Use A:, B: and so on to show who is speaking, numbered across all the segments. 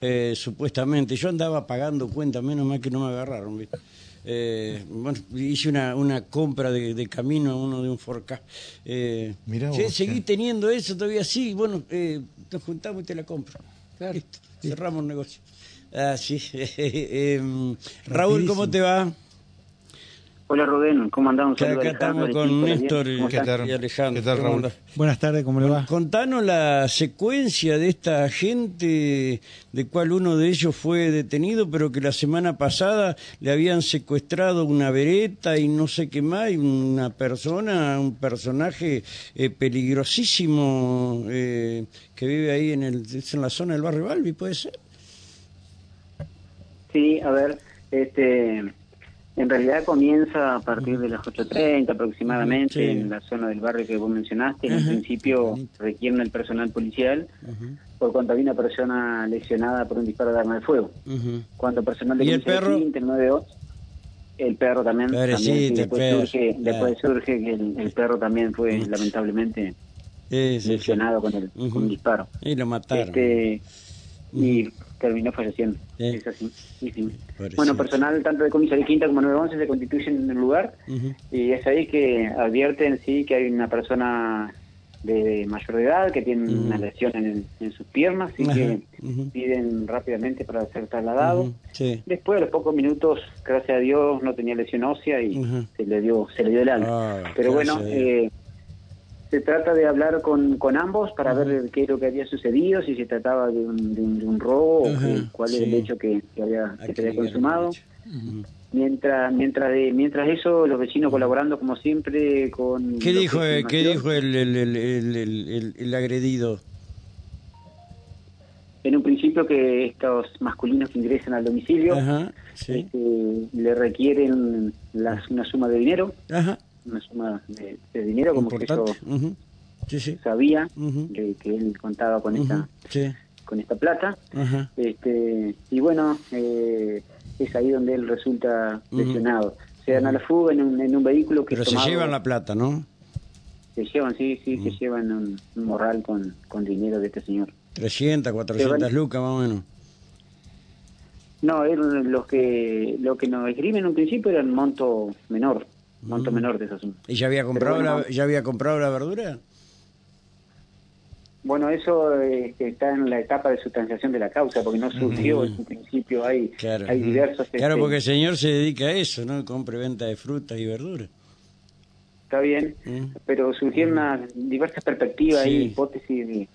A: eh, supuestamente. Yo andaba pagando cuenta, menos mal que no me agarraron. ¿viste? Eh, bueno, hice una, una compra de, de camino a uno de un Forca. Eh,
B: Mirá
A: sí,
B: vos,
A: seguí teniendo eso todavía sí. Bueno, eh, nos juntamos y te la compro. Listo, cerramos el negocio. Ah, sí. Em, Raúl, ¿cómo te va?
C: Hola Rubén, ¿cómo andamos?
A: Que acá estamos con Néstor y,
B: ¿Qué tal?
A: y Alejandro.
B: ¿Qué tal,
A: ¿Cómo
B: Raúl?
D: Buenas tardes, ¿cómo le va?
A: Contanos la secuencia de esta gente, de cual uno de ellos fue detenido, pero que la semana pasada le habían secuestrado una vereta y no sé qué más, y una persona, un personaje eh, peligrosísimo eh, que vive ahí en, el, en la zona del barrio Balbi, ¿puede ser?
C: Sí, a ver, este, en realidad comienza a partir de las 8.30 aproximadamente
A: Sí.
C: en la zona del barrio que vos mencionaste. En
A: Ajá.
C: principio requieren el personal policial por cuanto había una persona lesionada por un disparo de arma de fuego.
A: Ujú.
C: Cuando personal de
A: ¿Y el perro?
C: el 9-2, el perro también, sí, después,
A: perro,
C: surge, después surge que el, el perro también fue lamentablemente
A: Sí,
C: lesionado con, el, con un disparo.
A: Y lo mataron.
C: Este, y terminó falleciendo. Es así. sí. Bueno, personal tanto de comisaría quinta como 911 se constituyen en el lugar y es ahí que advierten sí que hay una persona de mayor de edad que tiene una lesión en, en sus piernas y que piden rápidamente para ser trasladado.
A: Sí.
C: Después de los pocos minutos, gracias a Dios, no tenía lesión ósea y se le dio se le dio el alta.
A: Ah,
C: Pero bueno,
A: a
C: eh, se trata de hablar con, con ambos para ver qué es lo que había sucedido, si se trataba de un, de un, de un robo o
A: Ajá,
C: qué- cuál es el
A: sí.
C: hecho que, que había, que se había consumado. Mientras mientras de, mientras eso, los vecinos colaborando como siempre con...
A: ¿Qué dijo, eh, ¿qué dijo el, el, el, agredido?
C: En un principio que estos masculinos que ingresan al domicilio
A: sí.
C: este, le requieren las- una suma de dinero,
A: Ajá,
C: una suma de, de dinero como que.
A: Sí, sí.
C: sabía que, que él contaba con esta
A: Sí.
C: con esta plata. Este y bueno eh, es ahí donde él resulta lesionado. Se dan a la fuga en un, en un vehículo que
A: Pero se
C: tomado-
A: llevan la plata, ¿no?
C: se llevan sí sí se llevan un, un morral con, con dinero de este señor.
A: 300, 400
C: van-
A: lucas más o menos.
C: no eran los que lo que nos escriben en un principio era un monto menor monto menor de esa suma
A: ¿Y ya había comprado,
C: bueno,
A: la, ya había comprado la verdura?
C: bueno eso eh, está en la etapa de sustanciación de la causa porque no surgió en un principio hay
A: Claro.
C: hay diversos
A: Claro,
C: este,
A: porque el señor se dedica a eso, ¿no? Compra y venta de frutas y verduras.
C: está bien,
A: Mm.
C: pero surgieron unas diversas perspectivas
A: Sí.
C: y hipótesis de,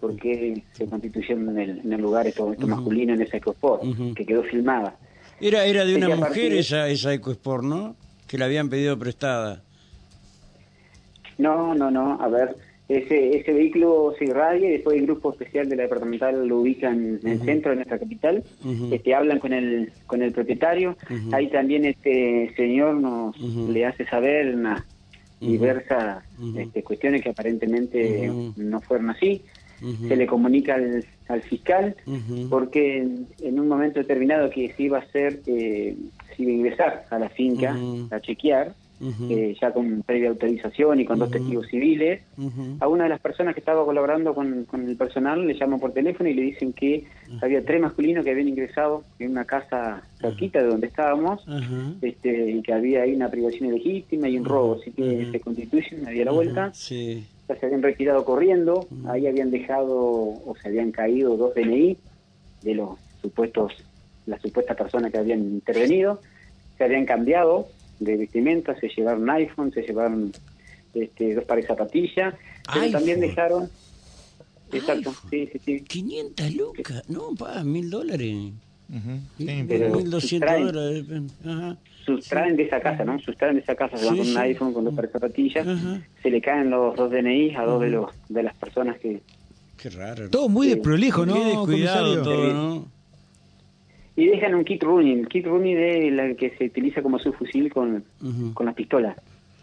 C: por qué se constituyeron en el, en el lugar estos
A: Ujú.
C: masculinos en esa ecosport, que quedó filmada.
A: Era, era de una mujer
C: de-
A: esa, esa EcoSport, ¿no? Que la habían pedido prestada.
C: No, no, no, a ver, ese, ese vehículo se irradia y después el grupo especial de la departamental lo ubican en el centro de nuestra capital,
A: Ujú.
C: este, hablan con el, con el propietario,
A: Ujú.
C: ahí también este señor nos le hace saber unas diversas este, cuestiones que aparentemente no fueron así. Se le comunica al, al fiscal porque en, en un momento determinado que se iba a hacer, eh, iba a ingresar a la finca a chequear, eh, ya con previa autorización y con dos testigos civiles. A una de las personas que estaba colaborando con, con el personal le llaman por teléfono y le dicen que había tres masculinos que habían ingresado en una casa cerquita de donde estábamos este, y que había ahí una privación ilegítima y un robo, así que se constituyen, había la vuelta.
A: Sí.
C: ya se habían retirado corriendo, ahí habían dejado o se habían caído dos DNI de los supuestos, las supuestas personas que habían intervenido, se habían cambiado de vestimenta, se llevaron iPhone, se llevaron este, dos pares de zapatillas, pero
A: iPhone.
C: también dejaron, exacto,
A: iPhone.
C: sí, sí, sí,
A: 500 lucas. No, pa, mil dólares.
B: Sí,
C: pero-
A: mil doscientos
C: traen.
A: dólares. depende. Ajá.
C: sustraen de esa casa, ¿no? Sustraen de esa casa, se van
A: Sí,
C: con un iPhone, con dos pares de zapatillas,
A: Ajá.
C: se le caen los dos DNI a dos de los de las personas que
A: Qué raro.
D: Todo muy desprolijo, ¿no?
A: Qué descuidado todo, ¿no?
C: Y dejan un kit running. El kit running es la que se utiliza como subfusil con, con las pistolas.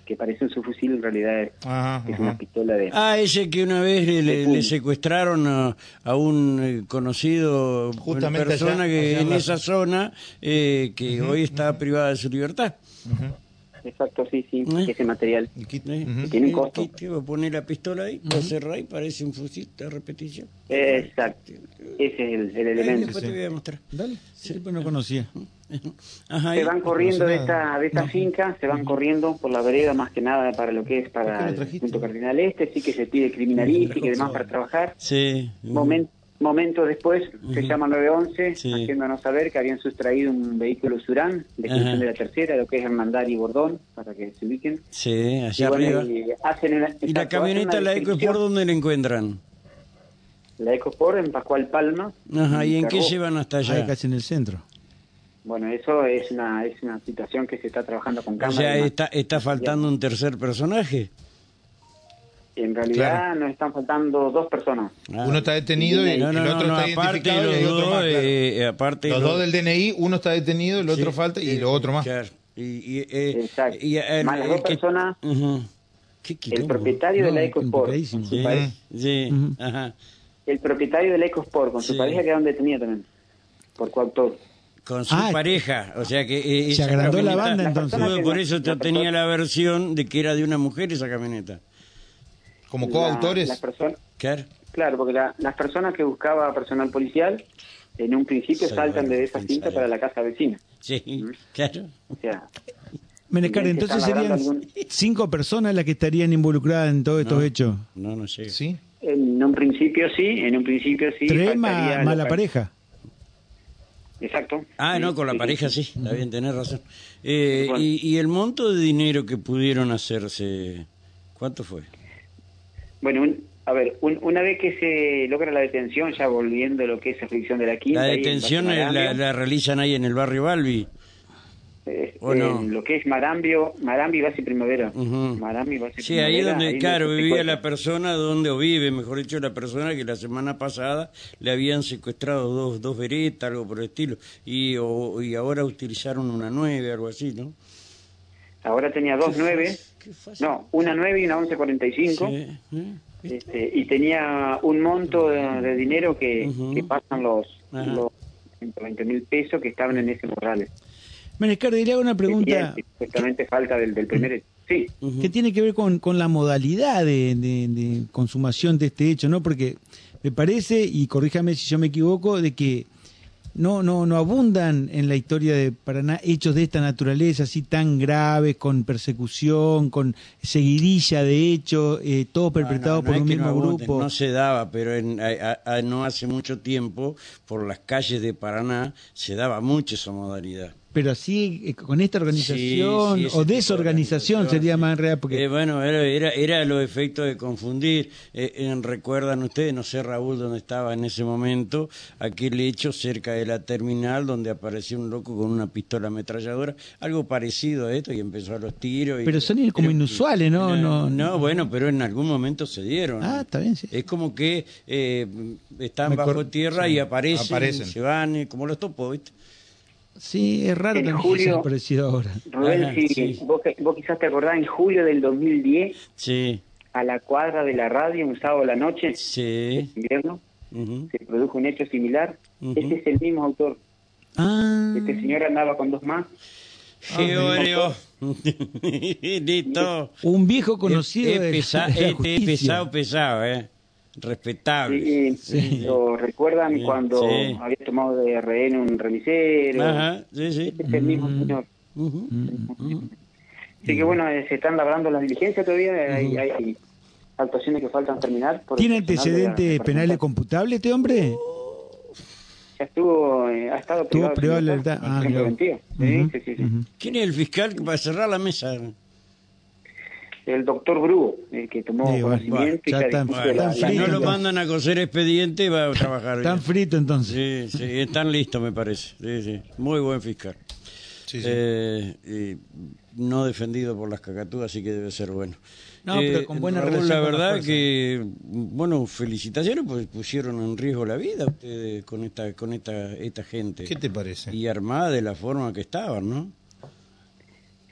C: Que parece un subfusil, en realidad es,
B: Ajá,
C: es
B: ajá.
C: una pistola de...
A: Ah, ese que una vez le, le-
C: puño.
A: le secuestraron a, a un eh, conocido, una
B: Justamente
A: persona
B: allá-
A: que
B: allá en la-
A: esa zona, eh, que hoy está privada de su libertad.
C: Exacto, sí, sí,
A: ¿Eh?
C: ese material.
A: ¿Eh?
C: Tiene
A: El
C: costo.
A: te va a poner la pistola ahí, lo cerrás y parece un fusil de repetición.
C: Exacto, ese es el, el
A: Ahí
C: elemento.
A: después te voy a mostrar.
B: Dale, sí, pues no conocía.
A: Ajá,
C: Se
A: ahí.
C: van corriendo de
B: no
C: esta, de esta finca, se van corriendo por la vereda más que nada para lo que es
B: ¿Por qué
C: para el punto cardinal este, sí que se pide criminalística y demás para trabajar.
A: Sí.
C: Momen- momento después se llama 911
A: Sí.
C: haciéndonos saber que habían sustraído un vehículo Surán de
A: Ajá.
C: De la Tercera, lo que es Hermandad y Bordón, para que se ubiquen.
A: Sí,
C: Y,
A: allá
C: bueno,
A: arriba.
C: y hacen una-
A: ¿Y la camioneta, la. EcoSport, dónde la encuentran?
C: La EcoSport en Pascual Palma.
A: Ajá, ¿y en qué llevan hasta
B: Ahí
A: allá?
B: casi en el centro.
C: Bueno, eso es una, es una situación que se está trabajando con
A: O
C: cámara.
A: sea,
C: y demás.
A: está, está faltando un tercer personaje.
C: En realidad nos están faltando dos personas.
A: Ah.
B: Uno está detenido y
A: No, no,
B: el otro
A: no,
B: está
A: aparte
B: identificado y
A: los
B: hay otro
A: dos,
B: más. claro.
A: eh, aparte
B: Los
A: los-
B: dos del DNI, uno está detenido, el otro
A: Sí.
B: falta y lo otro más.
A: Claro. Y, y, eh,
C: Exacto.
A: y, eh,
C: Más las
A: el
C: dos
A: que-
C: personas, el propietario de la EcoSport,
B: complicadísimo.
C: con su
A: Sí,
C: pareja-
A: sí,
B: Ujú.
A: ajá.
C: el propietario de la EcoSport con su pareja quedaron detenidos también por coautor.
A: Con su
B: Ah,
A: pareja, o sea que eh,
B: se agrandó la banda, entonces.
A: por eso tenía
C: persona-
A: la versión de que era de una mujer esa camioneta.
B: Como
C: La-
B: coautores.
C: las personas-
A: Claro.
C: porque la- las personas que buscaba personal policial en un principio saltan de esa cinta para la casa vecina.
A: Sí, claro.
C: O sea,
B: Menescar, entonces serían
C: algún-
B: cinco personas las que estarían involucradas en todos estos
A: No.
B: hechos.
A: No, no sé.
B: ¿Sí?
C: en un principio sí, en un principio sí.
B: Tres más, la pareja.
C: Exacto.
A: Ah,
C: Sí,
A: no, con la
C: sí,
A: pareja sí, está bien, tenés razón. Eh,
C: Bueno.
A: y, y el monto de dinero que pudieron hacerse, ¿cuánto fue?
C: Bueno, un- a ver, un- una vez que se logra la detención, ya volviendo a lo que es aflicción de la quinta.
A: La detención la, realizan ahí en el barrio Balbi.
C: eh,
A: ¿o no?
C: lo que es Marambio, Marambio, Base Primavera.
A: Ujú.
C: Marambio, Base
A: Sí, ahí
C: Primavera,
A: donde,
C: ahí
A: claro,
C: se
A: vivía la persona donde, o vive, mejor dicho, la persona que la semana pasada le habían secuestrado dos, dos veretas, algo por el estilo, y, o- y ahora utilizaron una nueve, algo así, ¿no?
C: Ahora tenía dos nueve. no, una nueve y una once cuarenta y cinco.
A: Sí, ¿eh?
C: Este, y tenía un monto de, de dinero que, pasan los,
A: Ajá.
C: los 120 mil pesos que estaban en ese morral.
B: Menescar, le hago una pregunta
C: Que supuestamente falta del, del primer. Sí,
B: que tiene que ver con, con la modalidad de, de- de consumación de este hecho, ¿no? Porque me parece, y corríjame si yo me equivoco, de que no, no, no abundan en la historia de Paraná hechos de esta naturaleza, así tan graves, con persecución, con seguidilla de hechos, eh,
A: No, no, no
B: por un mismo
A: abunden,
B: grupo.
A: No se daba, pero en- a- a- no hace mucho tiempo, por las calles de Paraná, se daba mucho esa modalidad.
B: Pero así, eh, con esta organización
A: Sí, sí, ese
B: o desorganización
A: organización,
B: sería
A: sí.
B: más en realidad, porque
A: Eh, bueno, era, era, era los efectos de confundir. Eh, recuerdan ustedes, no sé Raúl dónde estaba en ese momento, aquel hecho cerca de la terminal donde apareció un loco con una pistola ametralladora, algo parecido a esto y empezó a los tiros. y-
B: Pero son como inusuales, ¿no?
A: No,
B: No-
A: bueno, pero en algún momento se dieron.
B: Ah, está bien, sí.
A: Es como que eh, están
B: Me
A: bajo tierra
B: sí,
A: y aparecen,
B: aparecen.
A: se van, como los topos, ¿viste?
B: Sí, es raro
C: En
B: que
C: julio-
B: aparecido ahora.
C: Rubén,
A: Ajá,
C: si
A: sí.
C: Vos, vos quizás te acordás, en julio del 2010,
A: Sí,
C: a la cuadra de la radio, un sábado a la noche,
A: sí.
C: invierno,
A: ujú,
C: se produjo un hecho similar.
A: Ujú.
C: Ese es el mismo autor.
B: Ah,
C: Este señor andaba con dos más.
A: Georeo. Listo.
B: un viejo conocido
A: Es,
B: de,
A: pesa-
B: de la
A: este es
B: justicia.
A: pesado, pesado, ¿eh? Respetable.
C: Y, y lo recuerdan
A: Sí,
C: cuando
A: sí.
C: había tomado de rehén un remisero.
A: Ajá, sí, sí.
C: Este es el mismo señor. Así que bueno, eh, se están labrando las diligencias todavía. Hay, hay actuaciones que faltan terminar. por
B: ¿Tiene antecedentes penales computables este hombre?
C: Ya estuvo, eh, ha estado privado de
B: privado de
C: libertad.
B: Ah, claro.
C: Sí, sí, sí, sí.
A: ¿Quién es el fiscal que va a cerrar la mesa?
C: El doctor Brugo, el que tomó
B: Sí, bueno,
C: conocimiento y
B: ya
C: que
B: está-
C: dispuso
B: bueno,
C: la-
B: está
C: la-
A: Si no
B: frito.
A: lo mandan a coser expediente, va a trabajar bien.
B: frito entonces.
A: Sí, sí, están listos, me parece. Sí, sí. Muy buen fiscal.
B: Sí, sí.
A: Eh, y no defendido por las cacatúas, así que debe ser bueno.
B: No, pero con buena
A: Raúl,
B: relación
A: La
B: con la
A: verdad que, bueno, felicitaciones, pues pusieron en riesgo la vida ustedes con esta con esta esta gente.
B: ¿Qué te parece?
A: Y armada de la forma que estaban, ¿no?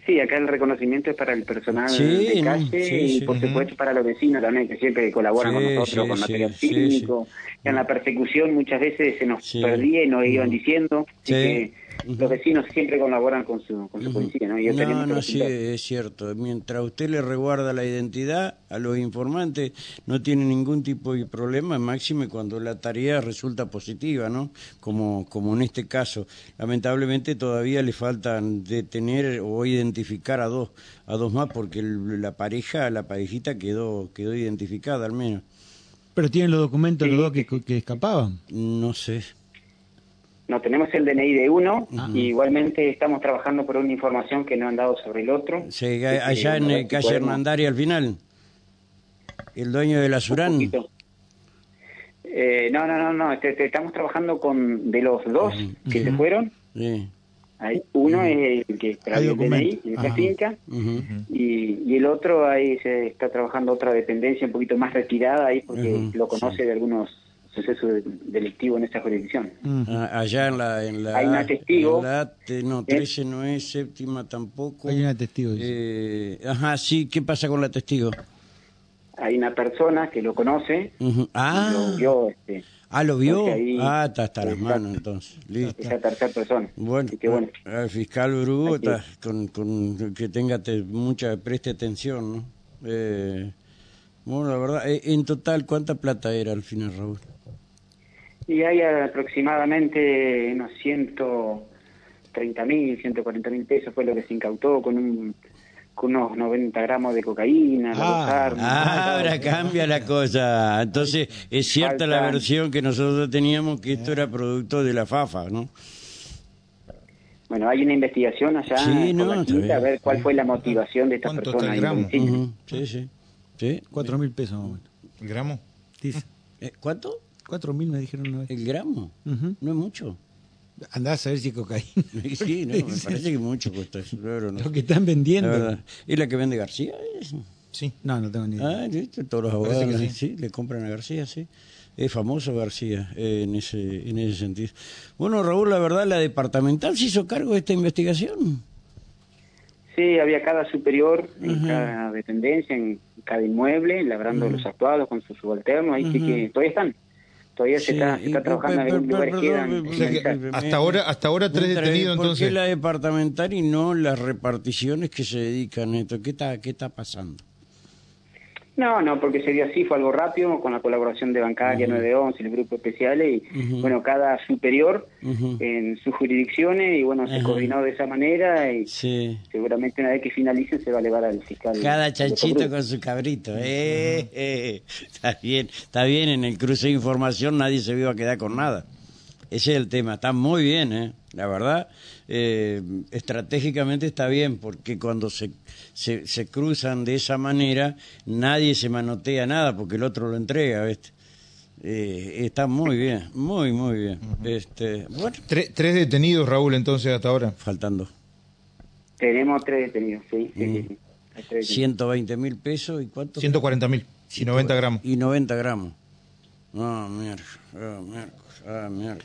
C: Sí, acá el reconocimiento es para el personal
A: Sí,
C: de calle
A: sí,
C: y
A: sí.
C: por supuesto para los vecinos también, que siempre colaboran con nosotros con material clínico. En la persecución muchas veces se nos perdía y nos iban diciendo. Así Los vecinos siempre colaboran con su, con su policía, ¿no? Y
A: No, no, sí, es cierto. Mientras usted le reguarda la identidad a los informantes, no tiene ningún tipo de problema, máxime cuando la tarea resulta positiva, ¿no? Como, como en este caso. Lamentablemente todavía le faltan detener o identificar a dos, a dos más, porque el- la pareja, la parejita quedó, quedó identificada al menos.
B: Pero tienen los documentos los dos que, que escapaban.
A: No sé.
C: No, tenemos el DNI de uno y igualmente estamos trabajando por una información que nos han dado sobre el otro.
A: Se-
C: Que,
A: allá en
C: ver
A: eh, calle Hernandari al final. El dueño de la Surán.
C: Eh, no, no, no, no, este- este, estamos trabajando con de los dos que se fueron.
A: Sí.
C: Hay, uno es el que extravió el DNI en esa finca y, y el otro ahí se está trabajando otra dependencia un poquito más retirada ahí porque lo conoce de algunos sucesos de- delictivos en esa jurisdicción.
A: Ah, Allá en la... En la
C: Hay una testigo.
A: la te- no, 13 no es, séptima tampoco.
B: Hay una testigo.
A: Eh, ajá, sí, ¿qué pasa con la testigo?
C: Hay una persona que lo conoce,
A: Ujú. Ah,
C: lo vio este,
A: ah, ¿lo vio?
C: Ahí-
A: Ah, está hasta las manos entonces. Listo.
C: esa tercera persona.
A: Bueno,
C: que bueno,
A: el fiscal Urugu
C: Aquí.
A: está con, con que tenga te- mucha, preste atención, ¿no? Eh, bueno, la verdad, eh, en total, ¿cuánta plata era al final, Raúl?
C: Y hay aproximadamente unos 130 mil, 140 mil pesos fue lo que se incautó con un con unos 90 gramos de cocaína,
B: Ah,
C: armas.
A: Ah, ahora cambia la cosa. Entonces, es cierta la versión que nosotros teníamos que esto era producto de la FAFA, ¿no?
C: Bueno, hay una investigación allá
A: Sí,
C: por
A: no,
C: la
A: está
C: quinta, a ver cuál fue la motivación de esta
D: ¿Cuánto
C: persona.
D: está el
C: ahí en
D: gramo?
C: domicilio.
A: Ujú, Sí, sí. ¿Sí?
B: Cuatro mil pesos más o menos.
D: ¿Gramo?
B: Dice.
A: Eh, ¿Cuánto?
B: Cuatro mil me dijeron una vez.
A: ¿El gramo? No es mucho.
B: Andás a ver si es cocaína.
A: Sí, no, me parece que mucho cuesta eso, claro, ¿no?
B: Lo que están vendiendo.
A: ¿Y la que vende García? Es-
D: Sí.
B: No, no tengo ni idea.
A: Ah, ¿viste? todos los abogados sí. le compran a García, sí. Es famoso García eh, en ese en ese sentido. Bueno, Raúl, la verdad, la departamental se hizo cargo de esta investigación.
C: Sí, había cada superior en cada dependencia, en cada inmueble, labrando los actuados con sus subalternos, ahí sí que todavía están. Todavía se está, se está trabajando en
A: per-
C: algunos
A: per-
C: lugares
A: perdón,
C: quedan.
A: per-
D: O sea que
C: finalizar.
D: hasta ahora, hasta ahora tres detenidos
A: ¿Por
D: entonces.
A: qué la departamental y no las reparticiones que se dedican a esto? ¿Qué está, qué está pasando?
C: No, no, porque se dio así, fue algo rápido, con la colaboración de Bancaria 911, el grupo especiales, y bueno, cada superior en sus jurisdicciones, y bueno, se coordinó de esa manera, y
A: Sí.
C: seguramente una vez que finalicen se va a elevar al fiscal.
A: Cada chanchito con su cabrito. Eh, eh, está bien, está bien. En el cruce de información nadie se iba a quedar con nada. Ese es el tema. Está muy bien, ¿eh? La verdad, eh, estratégicamente está bien, porque cuando se, se, se cruzan de esa manera, nadie se manotea nada, porque el otro lo entrega, ¿viste? Eh, está muy bien, muy, muy bien. este Bueno,
D: Tre- tres detenidos, Raúl, entonces, hasta ahora.
A: faltando
C: Tenemos tres detenidos, sí, sí,
A: Mm.
C: sí, sí. Tres detenidos.
A: 120 mil pesos y cuánto?
D: 140 mil y 90 gramos.
A: Y 90 gramos. Ah, mierda, ah, mierda, ah, mierda.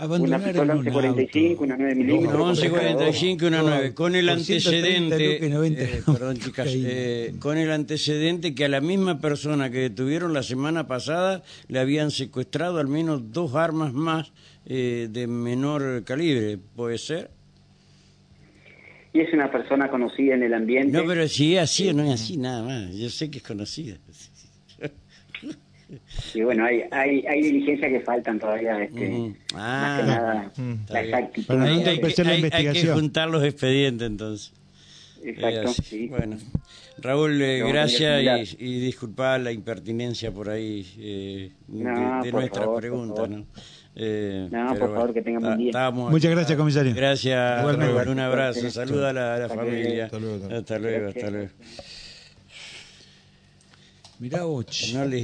C: Una
B: Abandonaron
C: pistola
B: un
C: 1145,
B: auto.
C: una 9
A: Una
C: milímetros.
A: 1145 y una
B: No,
A: 9. Con el
B: por 130
A: antecedente.
B: lucas y 90
A: eh, perdón, chicas. eh, con el antecedente que a la misma persona que detuvieron la semana pasada le habían secuestrado al menos dos armas más eh, de menor calibre. ¿Puede ser?
C: Y es una persona conocida en el ambiente.
A: No, pero si es así o no es así, nada más. Yo sé que es conocida.
C: Y bueno, hay, hay, hay diligencias que faltan todavía, este,
A: Ujú.
C: más que
A: Ah.
C: nada,
D: Mm.
C: la exactitud.
B: Para no
A: Hay, hay que,
B: la
A: hay- hay que
B: investigación.
A: juntar los expedientes entonces.
C: Exacto,
A: Eh,
C: sí.
A: Bueno, Raúl, eh, gracias y, y disculpa la impertinencia por ahí eh, de-
C: No,
A: de,
C: por
A: nuestras
C: favor, por
A: preguntas. ¿no? Eh,
C: No,
A: pero
C: por favor, que tengan buen día.
B: Muchas gracias, comisario.
A: Gracias. Raúl, un abrazo.
C: Gracias.
A: Saluda a la, a la
C: Hasta
A: familia.
D: Hasta luego, hasta luego.
A: Hasta luego, hasta luego.
B: Mirá vos. che.
A: No les